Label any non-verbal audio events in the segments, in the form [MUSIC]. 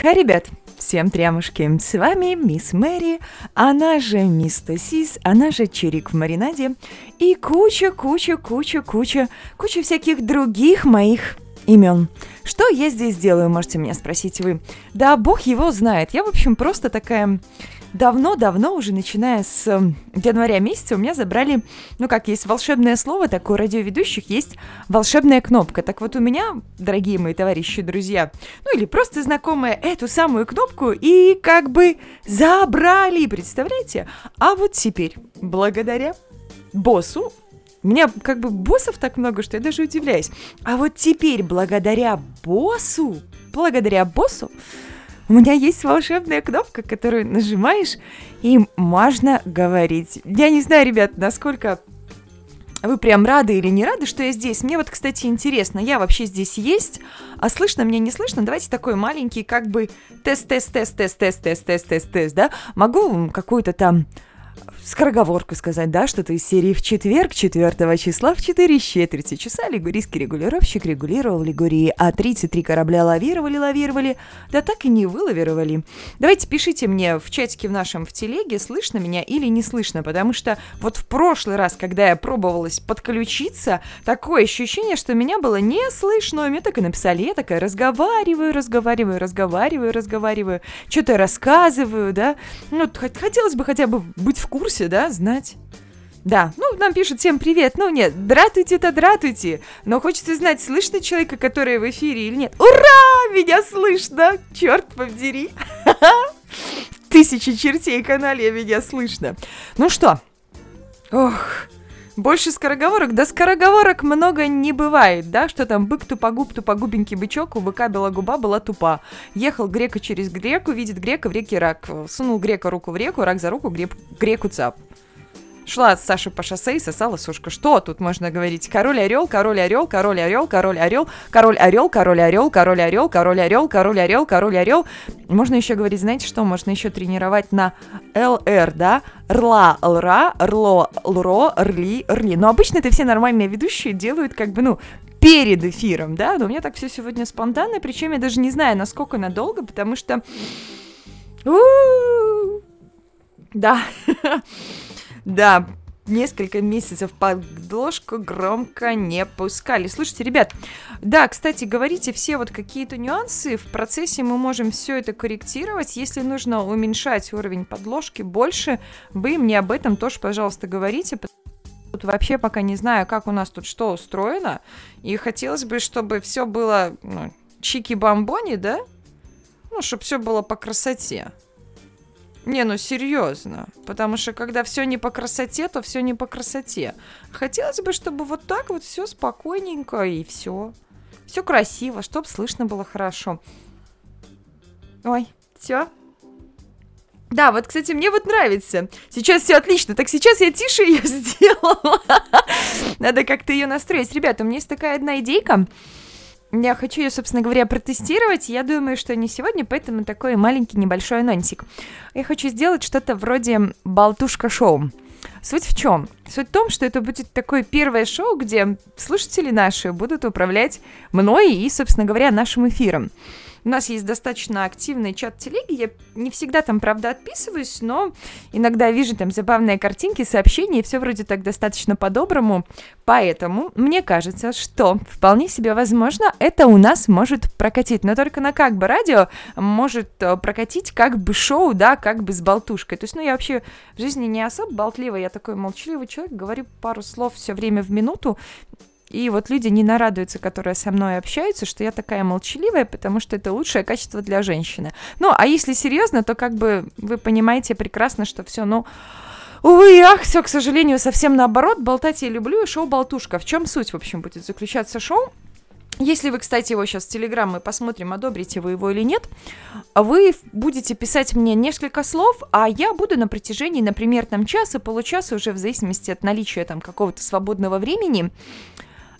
Хай, ребят! Всем трямушки! С вами мисс Мэри, она же мисс Тосис, она же Чирик в маринаде и куча, куча, куча, куча, куча всяких других моих имен. Что я здесь делаю, можете меня спросить вы? Да бог его знает. Я, в общем, просто такая давно-давно, уже начиная с эм, января месяца, у меня забрали, ну как, есть волшебное слово такое, у радиоведущих есть волшебная кнопка. Так вот у меня, дорогие мои товарищи, друзья, ну или просто знакомые, эту самую кнопку и как бы забрали, представляете? А вот теперь, благодаря боссу, у меня как бы боссов так много, что я даже удивляюсь. А вот теперь, благодаря боссу, благодаря боссу, у меня есть волшебная кнопка, которую нажимаешь, и можно говорить. Я не знаю, ребят, насколько вы прям рады или не рады, что я здесь? Мне вот, кстати, интересно, я вообще здесь есть, а слышно мне, не слышно? Давайте такой маленький как бы тест-тест-тест-тест-тест-тест-тест-тест, да? Могу какую-то там скороговорку сказать, да, что-то из серии в четверг, 4 числа в 4 четверти часа лигурийский регулировщик регулировал Лигурии, а 33 корабля лавировали, лавировали, да так и не вылавировали. Давайте пишите мне в чатике в нашем в телеге, слышно меня или не слышно, потому что вот в прошлый раз, когда я пробовалась подключиться, такое ощущение, что меня было не слышно, мне так и написали, я такая разговариваю, разговариваю, разговариваю, разговариваю, что-то рассказываю, да, ну, хотелось бы хотя бы быть в курсе, да, знать. Да, ну, нам пишут всем привет. Ну, нет, дратуйте-то дратуйте. Но хочется знать, слышно человека, который в эфире или нет. Ура! Меня слышно! Черт побери! [LAUGHS] Тысячи чертей канале меня слышно. Ну что? Ох, больше скороговорок? Да скороговорок много не бывает, да? Что там, бык тупогуб, тупогубенький бычок, у быка бела губа была тупа. Ехал грека через греку, видит грека в реке рак. Сунул грека руку в реку, рак за руку, грек, греку цап. Шла Саша по шоссе и сосала сушка. Что тут можно говорить? Король орел, король орел, король орел, король орел, король орел, король орел, король орел, король орел, король орел, король орел. Можно еще говорить, знаете что? Можно еще тренировать на ЛР, да? Рла, лра, рло, лро, рли, рли. Но обычно это все нормальные ведущие делают как бы, ну, перед эфиром, да? Но у меня так все сегодня спонтанно, причем я даже не знаю, насколько надолго, потому что... Да. [LAUGHS] Да, несколько месяцев подложку громко не пускали. Слушайте, ребят, да, кстати, говорите все вот какие-то нюансы. В процессе мы можем все это корректировать. Если нужно уменьшать уровень подложки больше, вы мне об этом тоже, пожалуйста, говорите. Тут вообще пока не знаю, как у нас тут что устроено. И хотелось бы, чтобы все было ну, чики-бомбони, да? Ну, чтобы все было по красоте. Не, ну серьезно. Потому что когда все не по красоте, то все не по красоте. Хотелось бы, чтобы вот так вот все спокойненько и все. Все красиво, чтобы слышно было хорошо. Ой, все. Да, вот, кстати, мне вот нравится. Сейчас все отлично. Так сейчас я тише ее [LAUGHS] сделала. Надо как-то ее настроить. Ребята, у меня есть такая одна идейка. Я хочу ее, собственно говоря, протестировать. Я думаю, что не сегодня, поэтому такой маленький небольшой анонсик. Я хочу сделать что-то вроде болтушка-шоу. Суть в чем? Суть в том, что это будет такое первое шоу, где слушатели наши будут управлять мной и, собственно говоря, нашим эфиром. У нас есть достаточно активный чат телеги, я не всегда там, правда, отписываюсь, но иногда вижу там забавные картинки, сообщения, и все вроде так достаточно по-доброму. Поэтому мне кажется, что вполне себе возможно это у нас может прокатить, но только на как бы радио может э, прокатить как бы шоу, да, как бы с болтушкой. То есть, ну, я вообще в жизни не особо болтливая, я такой молчаливый человек, говорю пару слов все время в минуту, и вот люди не нарадуются, которые со мной общаются, что я такая молчаливая, потому что это лучшее качество для женщины. Ну, а если серьезно, то как бы вы понимаете прекрасно, что все, ну... Увы, ах, все, к сожалению, совсем наоборот. Болтать я люблю, и шоу «Болтушка». В чем суть, в общем, будет заключаться шоу? Если вы, кстати, его сейчас в Телеграм мы посмотрим, одобрите вы его или нет, вы будете писать мне несколько слов, а я буду на протяжении, например, там часа, получаса, уже в зависимости от наличия там какого-то свободного времени,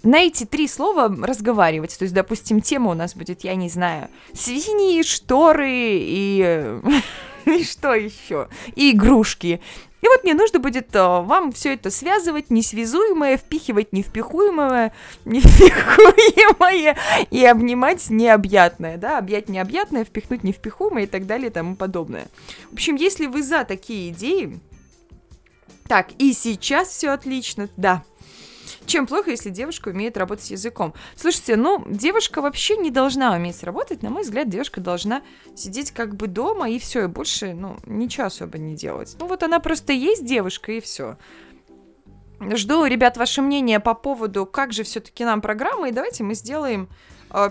на эти три слова разговаривать. То есть, допустим, тема у нас будет, я не знаю, свиньи, шторы и [LAUGHS] И что еще? И игрушки. И вот мне нужно будет а, вам все это связывать, несвязуемое, впихивать невпихуемое, [LAUGHS] невпихуемое и обнимать необъятное, да, объять необъятное, впихнуть невпихуемое и так далее и тому подобное. В общем, если вы за такие идеи, так, и сейчас все отлично, да, чем плохо, если девушка умеет работать с языком? Слушайте, ну, девушка вообще не должна уметь работать. На мой взгляд, девушка должна сидеть как бы дома и все, и больше, ну, ничего особо не делать. Ну, вот она просто есть девушка, и все. Жду, ребят, ваше мнение по поводу, как же все-таки нам программа, и давайте мы сделаем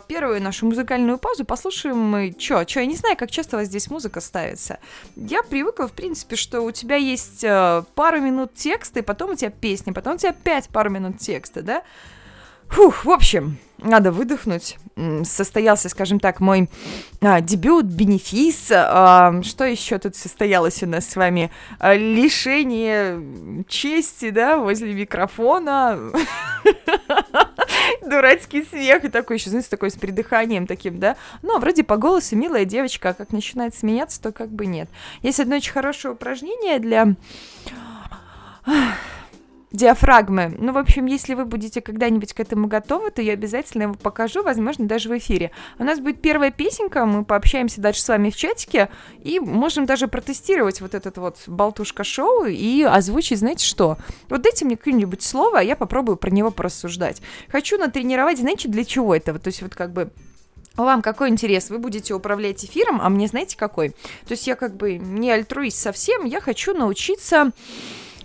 первую нашу музыкальную паузу, послушаем мы, чё, чё, я не знаю, как часто у вас здесь музыка ставится. Я привыкла, в принципе, что у тебя есть э, пару минут текста, и потом у тебя песня, потом у тебя опять пару минут текста, да? Фух, в общем, надо выдохнуть. Состоялся, скажем так, мой а, дебют, бенефис. А, что еще тут состоялось у нас с вами? А, лишение чести, да, возле микрофона. [LAUGHS] [LAUGHS] Дурацкий смех и такой еще, знаете, такой с придыханием таким, да. Ну, вроде по голосу милая девочка, а как начинает смеяться, то как бы нет. Есть одно очень хорошее упражнение для диафрагмы. Ну, в общем, если вы будете когда-нибудь к этому готовы, то я обязательно его покажу, возможно, даже в эфире. У нас будет первая песенка, мы пообщаемся дальше с вами в чатике, и можем даже протестировать вот этот вот болтушка-шоу и озвучить, знаете что? Вот дайте мне какое-нибудь слово, а я попробую про него порассуждать. Хочу натренировать, знаете, для чего этого? То есть вот как бы вам какой интерес? Вы будете управлять эфиром, а мне знаете какой? То есть я как бы не альтруист совсем, я хочу научиться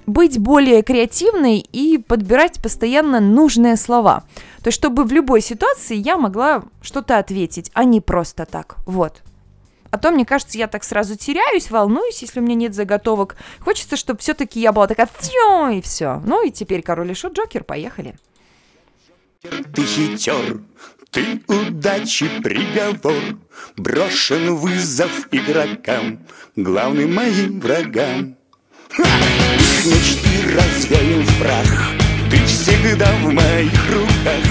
быть более креативной и подбирать постоянно нужные слова. То есть, чтобы в любой ситуации я могла что-то ответить, а не просто так. Вот. А то, мне кажется, я так сразу теряюсь, волнуюсь, если у меня нет заготовок. Хочется, чтобы все-таки я была такая, и все. Ну и теперь король и шут, Джокер, поехали. Ты хитер, ты удачи приговор, Брошен вызов игрокам, главным моим врагам. Их мечты развеян в прах Ты всегда в моих руках.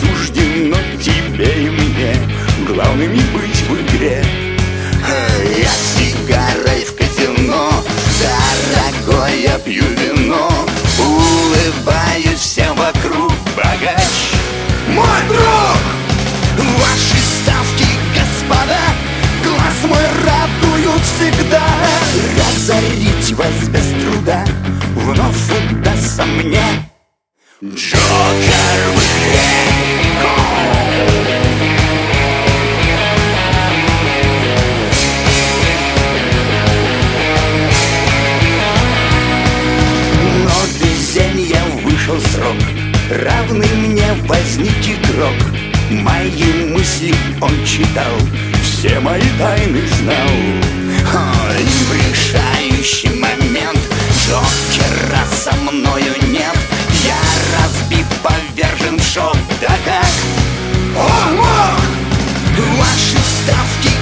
Суждено тебе и мне Главными быть в игре. Я сигарой в казино Дорогой я пью вино. Улыбаюсь всем вокруг Богач. Мой друг Ваши ставки, господа Глаз мой радуют всегда. Разорить вас без труда Вновь удастся мне. Джокер в везенья вышел срок Равный мне возник игрок. Мои мысли он читал Все мои тайны знал. И в решающий момент. Джокера со мною нет Я разбит, повержен в шок. Да как? Он? Ваши ставки,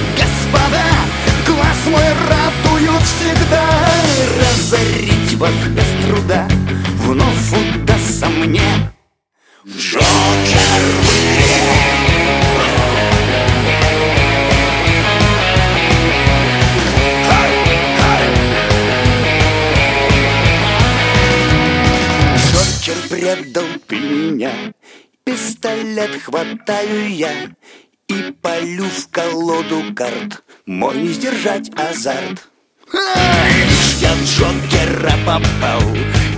хватаю я И полю в колоду карт. Мой не сдержать азарт. Я Джокера попал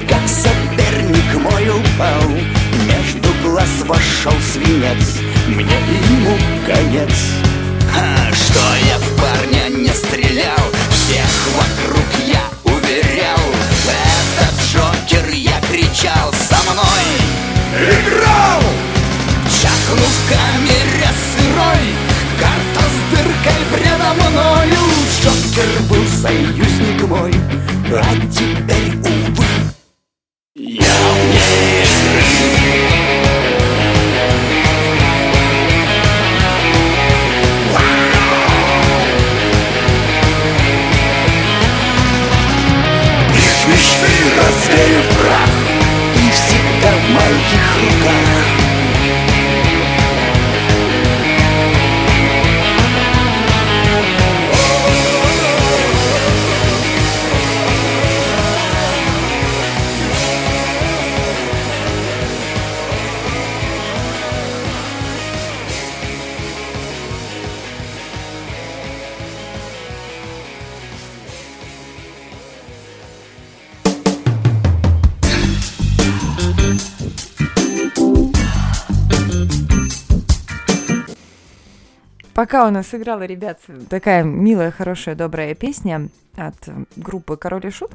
Как соперник мой упал. Между глаз вошел свинец Мне и ему конец. А, Что я в Пока у нас играла, ребят, такая милая, хорошая, добрая песня от группы Король и Шут,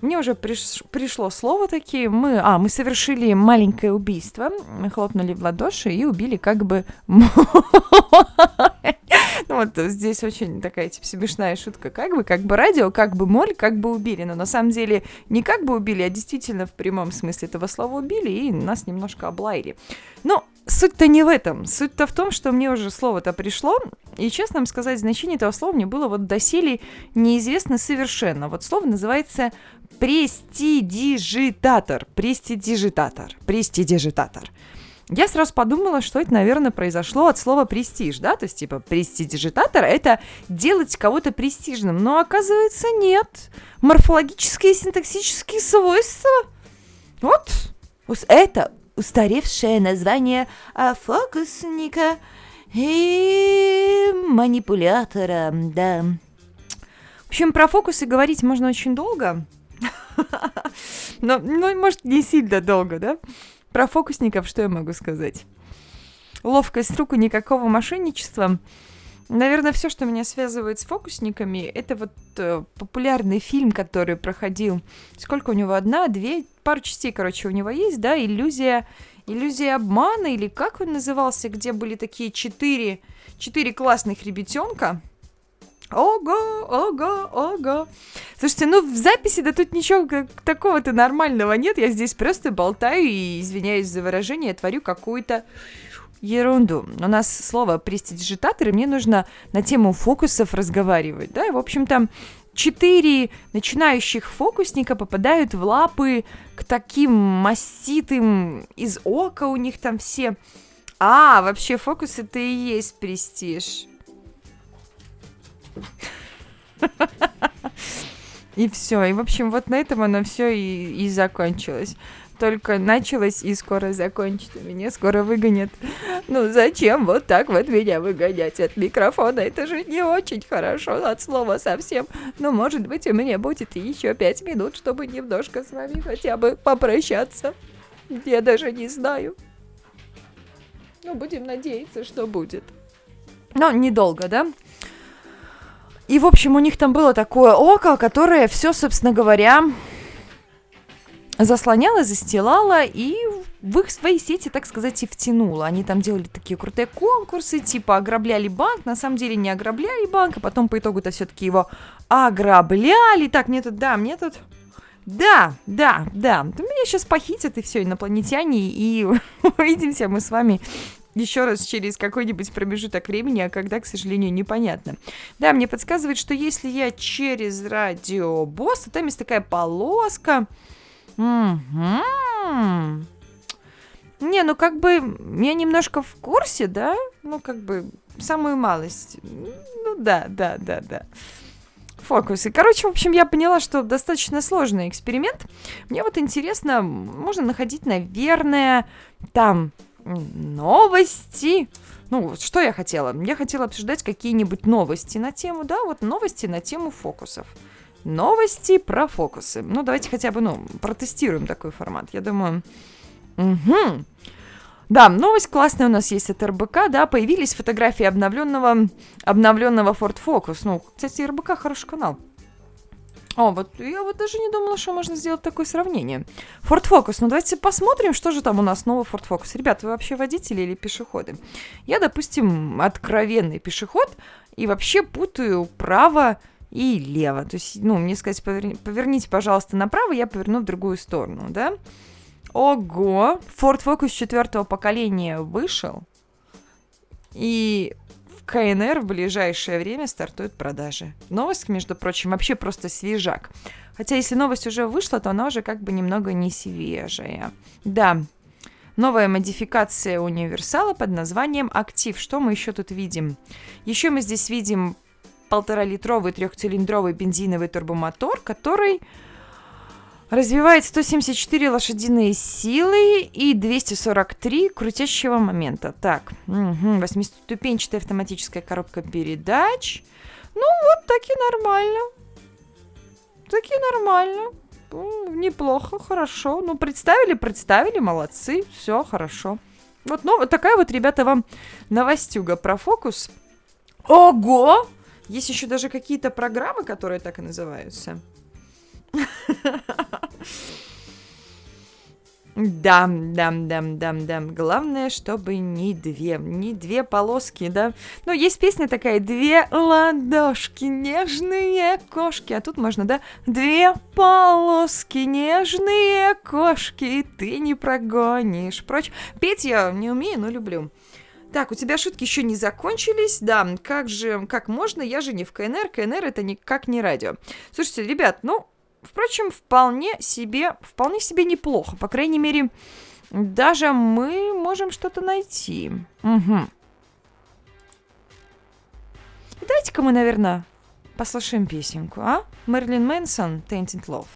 мне уже приш, пришло слово такие. Мы, а, мы совершили маленькое убийство, мы хлопнули в ладоши и убили как бы... [LAUGHS] Ну вот здесь очень такая типа смешная шутка. Как бы, как бы радио, как бы моль, как бы убили. Но на самом деле не как бы убили, а действительно в прямом смысле этого слова убили и нас немножко облаяли. Но суть-то не в этом. Суть-то в том, что мне уже слово-то пришло, и, честно вам сказать, значение этого слова мне было вот доселе неизвестно совершенно. Вот слово называется престидижитатор. Престидижитатор. Престидижитатор. Я сразу подумала, что это, наверное, произошло от слова престиж, да, то есть, типа, престидижитатор — это делать кого-то престижным, но, оказывается, нет. Морфологические и синтаксические свойства. Вот, это устаревшее название фокусника и манипулятора, да. В общем, про фокусы говорить можно очень долго, но, ну, может, не сильно долго, да? Про фокусников что я могу сказать? Ловкость рук и никакого мошенничества. Наверное, все, что меня связывает с фокусниками, это вот э, популярный фильм, который проходил. Сколько у него? Одна, две, пару частей, короче, у него есть, да? Иллюзия, иллюзия обмана или как он назывался, где были такие четыре, четыре классных ребятенка. Ого, ого, ого. Слушайте, ну в записи да тут ничего такого-то нормального нет. Я здесь просто болтаю и, извиняюсь за выражение, творю какую-то ерунду. У нас слово престидижитатор, и мне нужно на тему фокусов разговаривать, да, и, в общем-то, четыре начинающих фокусника попадают в лапы к таким маститым из ока у них там все. А, вообще фокус это и есть престиж. [LAUGHS] И все. И, в общем, вот на этом оно все и, и закончилось. Только началось и скоро закончится. Меня скоро выгонят. Ну зачем вот так вот меня выгонять от микрофона? Это же не очень хорошо от слова совсем. Но может быть у меня будет еще пять минут, чтобы немножко с вами хотя бы попрощаться. Я даже не знаю. Ну, будем надеяться, что будет. Но недолго, да? И, в общем, у них там было такое око, которое все, собственно говоря, заслоняло, застилало и в их свои сети, так сказать, и втянуло. Они там делали такие крутые конкурсы, типа ограбляли банк, на самом деле не ограбляли банк, а потом по итогу-то все-таки его ограбляли. Так, мне тут, да, мне тут... Да, да, да. Меня сейчас похитят и все, инопланетяне, и [LAUGHS] увидимся мы с вами еще раз через какой-нибудь промежуток времени, а когда, к сожалению, непонятно. Да, мне подсказывает, что если я через радиобос, то там есть такая полоска. Не, ну как бы я немножко в курсе, да? Ну как бы самую малость. Ну да, да, да, да. Фокусы. Короче, в общем, я поняла, что достаточно сложный эксперимент. Мне вот интересно, можно находить, наверное, там новости. Ну, что я хотела? Я хотела обсуждать какие-нибудь новости на тему, да, вот новости на тему фокусов. Новости про фокусы. Ну, давайте хотя бы, ну, протестируем такой формат. Я думаю... Угу. Да, новость классная у нас есть от РБК, да, появились фотографии обновленного, обновленного Ford Focus. Ну, кстати, РБК хороший канал. О, вот я вот даже не думала, что можно сделать такое сравнение. Ford Focus. Ну, давайте посмотрим, что же там у нас новый Ford Focus. Ребята, вы вообще водители или пешеходы? Я, допустим, откровенный пешеход и вообще путаю право и лево. То есть, ну, мне сказать, поверни, поверните, пожалуйста, направо, я поверну в другую сторону, да? Ого! Ford Focus четвертого поколения вышел. И КНР в ближайшее время стартует продажи. Новость, между прочим, вообще просто свежак. Хотя если новость уже вышла, то она уже как бы немного не свежая. Да, новая модификация универсала под названием «Актив». Что мы еще тут видим? Еще мы здесь видим полтора-литровый трехцилиндровый бензиновый турбомотор, который Развивает 174 лошадиные силы и 243 крутящего момента. Так, угу, восьмиступенчатая автоматическая коробка передач. Ну, вот таки нормально. Таки нормально. неплохо, хорошо. Ну, представили, представили, молодцы. Все хорошо. Вот, ну, вот такая вот, ребята, вам новостюга про фокус. Ого! Есть еще даже какие-то программы, которые так и называются. Да, да, да, да, да. Главное, чтобы не две, не две полоски, да. Ну, есть песня такая, две ладошки, нежные кошки. А тут можно, да, две полоски, нежные кошки, ты не прогонишь. Прочь. Петь я не умею, но люблю. Так, у тебя шутки еще не закончились, да, как же, как можно, я же не в КНР, КНР это никак не радио. Слушайте, ребят, ну, Впрочем, вполне себе, вполне себе неплохо. По крайней мере, даже мы можем что-то найти. Угу. Дайте-ка мы, наверное, послушаем песенку, а? Мерлин Мэнсон, Tainted Love.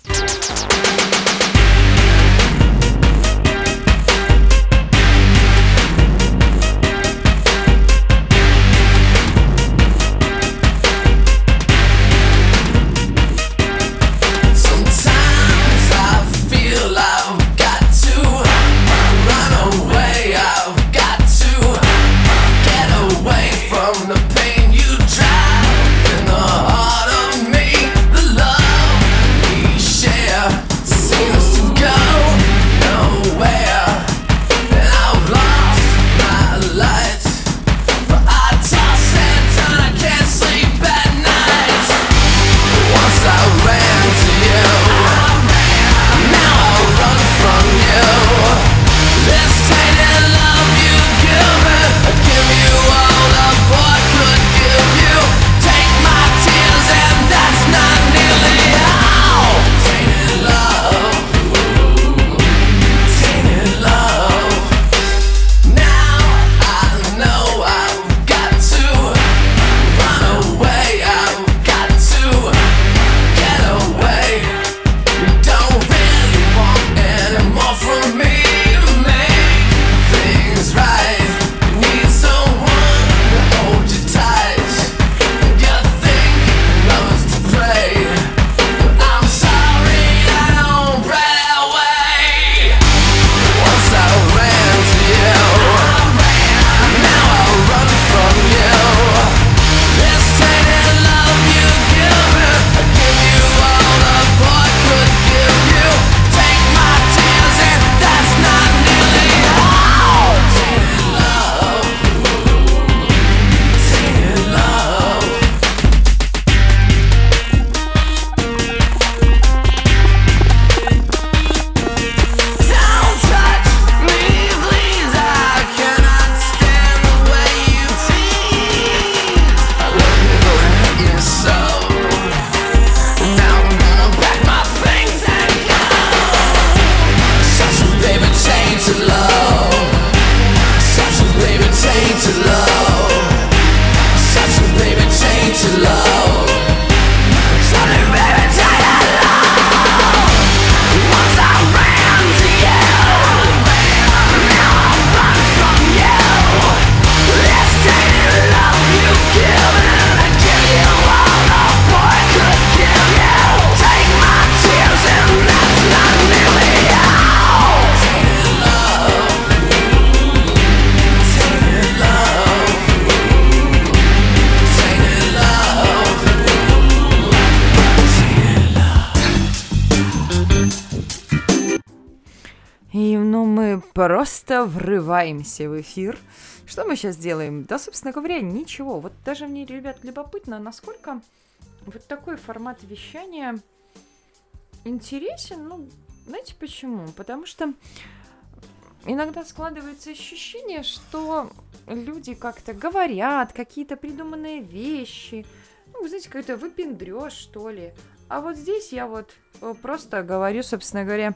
Просто врываемся в эфир. Что мы сейчас делаем? Да, собственно говоря, ничего. Вот даже мне, ребят, любопытно, насколько вот такой формат вещания интересен. Ну, знаете почему? Потому что иногда складывается ощущение, что люди как-то говорят какие-то придуманные вещи. Ну, вы знаете, какой-то выпендрёж, что ли. А вот здесь я вот э, просто говорю, собственно говоря,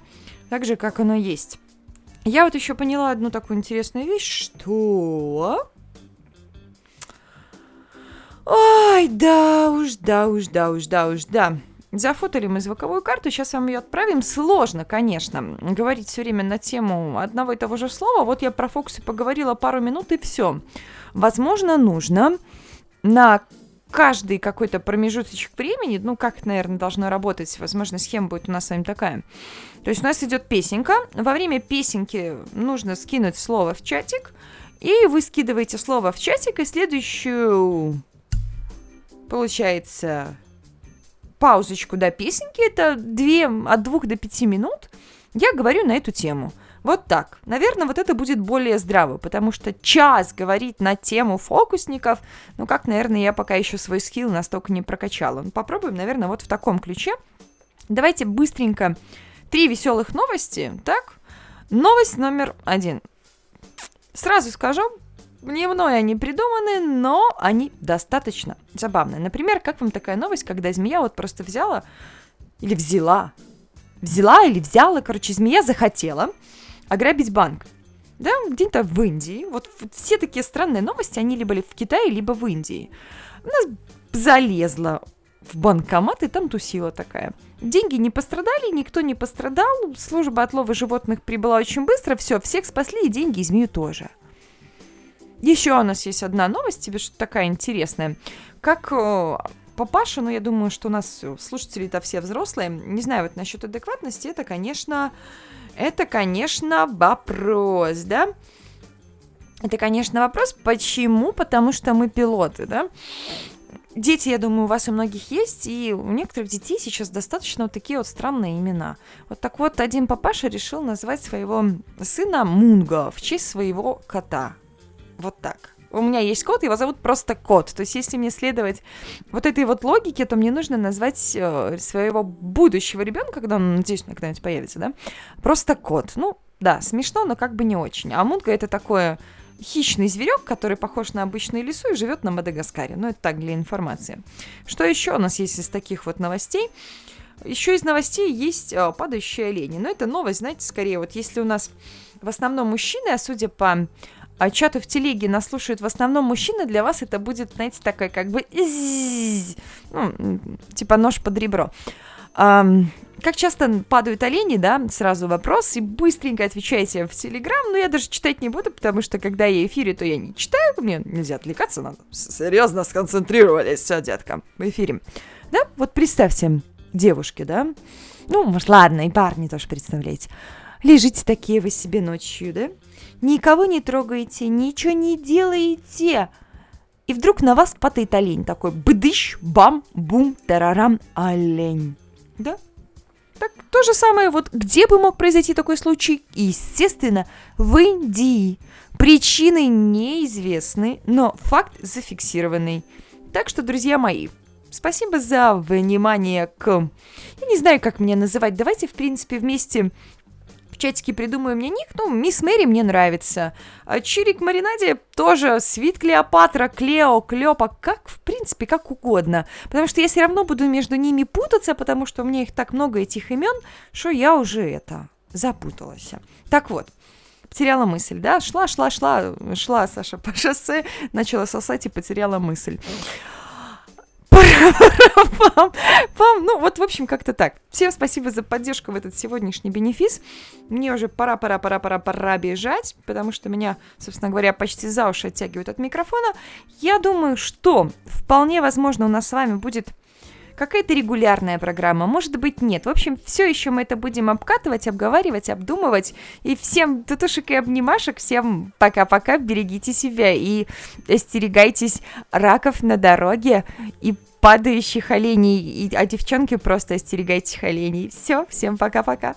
так же, как оно есть. Я вот еще поняла одну такую интересную вещь, что... Ой, да уж, да уж, да уж, да уж, да. Зафотали мы звуковую карту, сейчас вам ее отправим. Сложно, конечно, говорить все время на тему одного и того же слова. Вот я про фокусы поговорила пару минут и все. Возможно, нужно на каждый какой-то промежуточек времени, ну, как наверное, должно работать, возможно, схема будет у нас с вами такая. То есть у нас идет песенка, во время песенки нужно скинуть слово в чатик, и вы скидываете слово в чатик, и следующую получается, паузочку до песенки, это две, от двух до пяти минут, я говорю на эту тему. Вот так. Наверное, вот это будет более здраво, потому что час говорить на тему фокусников, ну как, наверное, я пока еще свой скилл настолько не прокачала. Ну, попробуем, наверное, вот в таком ключе. Давайте быстренько три веселых новости, так? Новость номер один. Сразу скажу, не мной они придуманы, но они достаточно забавные. Например, как вам такая новость, когда змея вот просто взяла или взяла, взяла или взяла, короче, змея захотела ограбить банк. Да, где-то в Индии. Вот все такие странные новости, они либо в Китае, либо в Индии. У нас залезла в банкомат и там тусила такая. Деньги не пострадали, никто не пострадал, служба отлова животных прибыла очень быстро, все, всех спасли и деньги, и змею тоже. Еще у нас есть одна новость, тебе что такая интересная. Как э, папаша, ну я думаю, что у нас слушатели-то все взрослые, не знаю вот насчет адекватности, это, конечно, это, конечно, вопрос, да? Это, конечно, вопрос, почему? Потому что мы пилоты, да? Дети, я думаю, у вас у многих есть, и у некоторых детей сейчас достаточно вот такие вот странные имена. Вот так вот, один папаша решил назвать своего сына Мунго в честь своего кота. Вот так. У меня есть кот, его зовут просто кот. То есть, если мне следовать вот этой вот логике, то мне нужно назвать э, своего будущего ребенка, когда он, надеюсь, когда-нибудь появится, да, просто кот. Ну, да, смешно, но как бы не очень. А Мунго это такое хищный зверек, который похож на обычный лису и живет на Мадагаскаре. Ну, это так для информации. Что еще у нас есть из таких вот новостей? Еще из новостей есть э, падающие олени. Но это новость, знаете, скорее вот если у нас в основном мужчины, а судя по а чату в телеге нас слушают в основном мужчины, для вас это будет, знаете, такая как бы... Ну, типа нож под ребро. Um, как часто падают олени, да, сразу вопрос, и быстренько отвечайте в Телеграм, но я даже читать не буду, потому что когда я эфире, то я не читаю, мне нельзя отвлекаться, надо серьезно сконцентрировались, все, детка, в эфире. Да, вот представьте, девушки, да, ну, может, ладно, и парни тоже представляете, лежите такие вы себе ночью, да, никого не трогаете, ничего не делаете. И вдруг на вас падает олень такой, бдыщ, бам, бум, тарарам, олень. Да? Так то же самое, вот где бы мог произойти такой случай? Естественно, в Индии. Причины неизвестны, но факт зафиксированный. Так что, друзья мои, спасибо за внимание к... Я не знаю, как меня называть. Давайте, в принципе, вместе в чатике придумаю мне ник. Ну, Мисс Мэри мне нравится. А Чирик Маринаде тоже. Свит Клеопатра, Клео, Клёпа. Как, в принципе, как угодно. Потому что я все равно буду между ними путаться, потому что у меня их так много, этих имен, что я уже это запуталась. Так вот, потеряла мысль, да? Шла, шла, шла, шла Саша по шоссе, начала сосать и потеряла мысль. Пам, пам. Ну, вот, в общем, как-то так. Всем спасибо за поддержку в этот сегодняшний бенефис. Мне уже пора, пора, пора, пора, пора бежать, потому что меня, собственно говоря, почти за уши оттягивают от микрофона. Я думаю, что вполне возможно у нас с вами будет какая-то регулярная программа, может быть нет. В общем, все еще мы это будем обкатывать, обговаривать, обдумывать. И всем тутушек и обнимашек, всем пока-пока, берегите себя и остерегайтесь раков на дороге и падающих оленей, а девчонки просто остерегайтесь оленей. Все, всем пока-пока.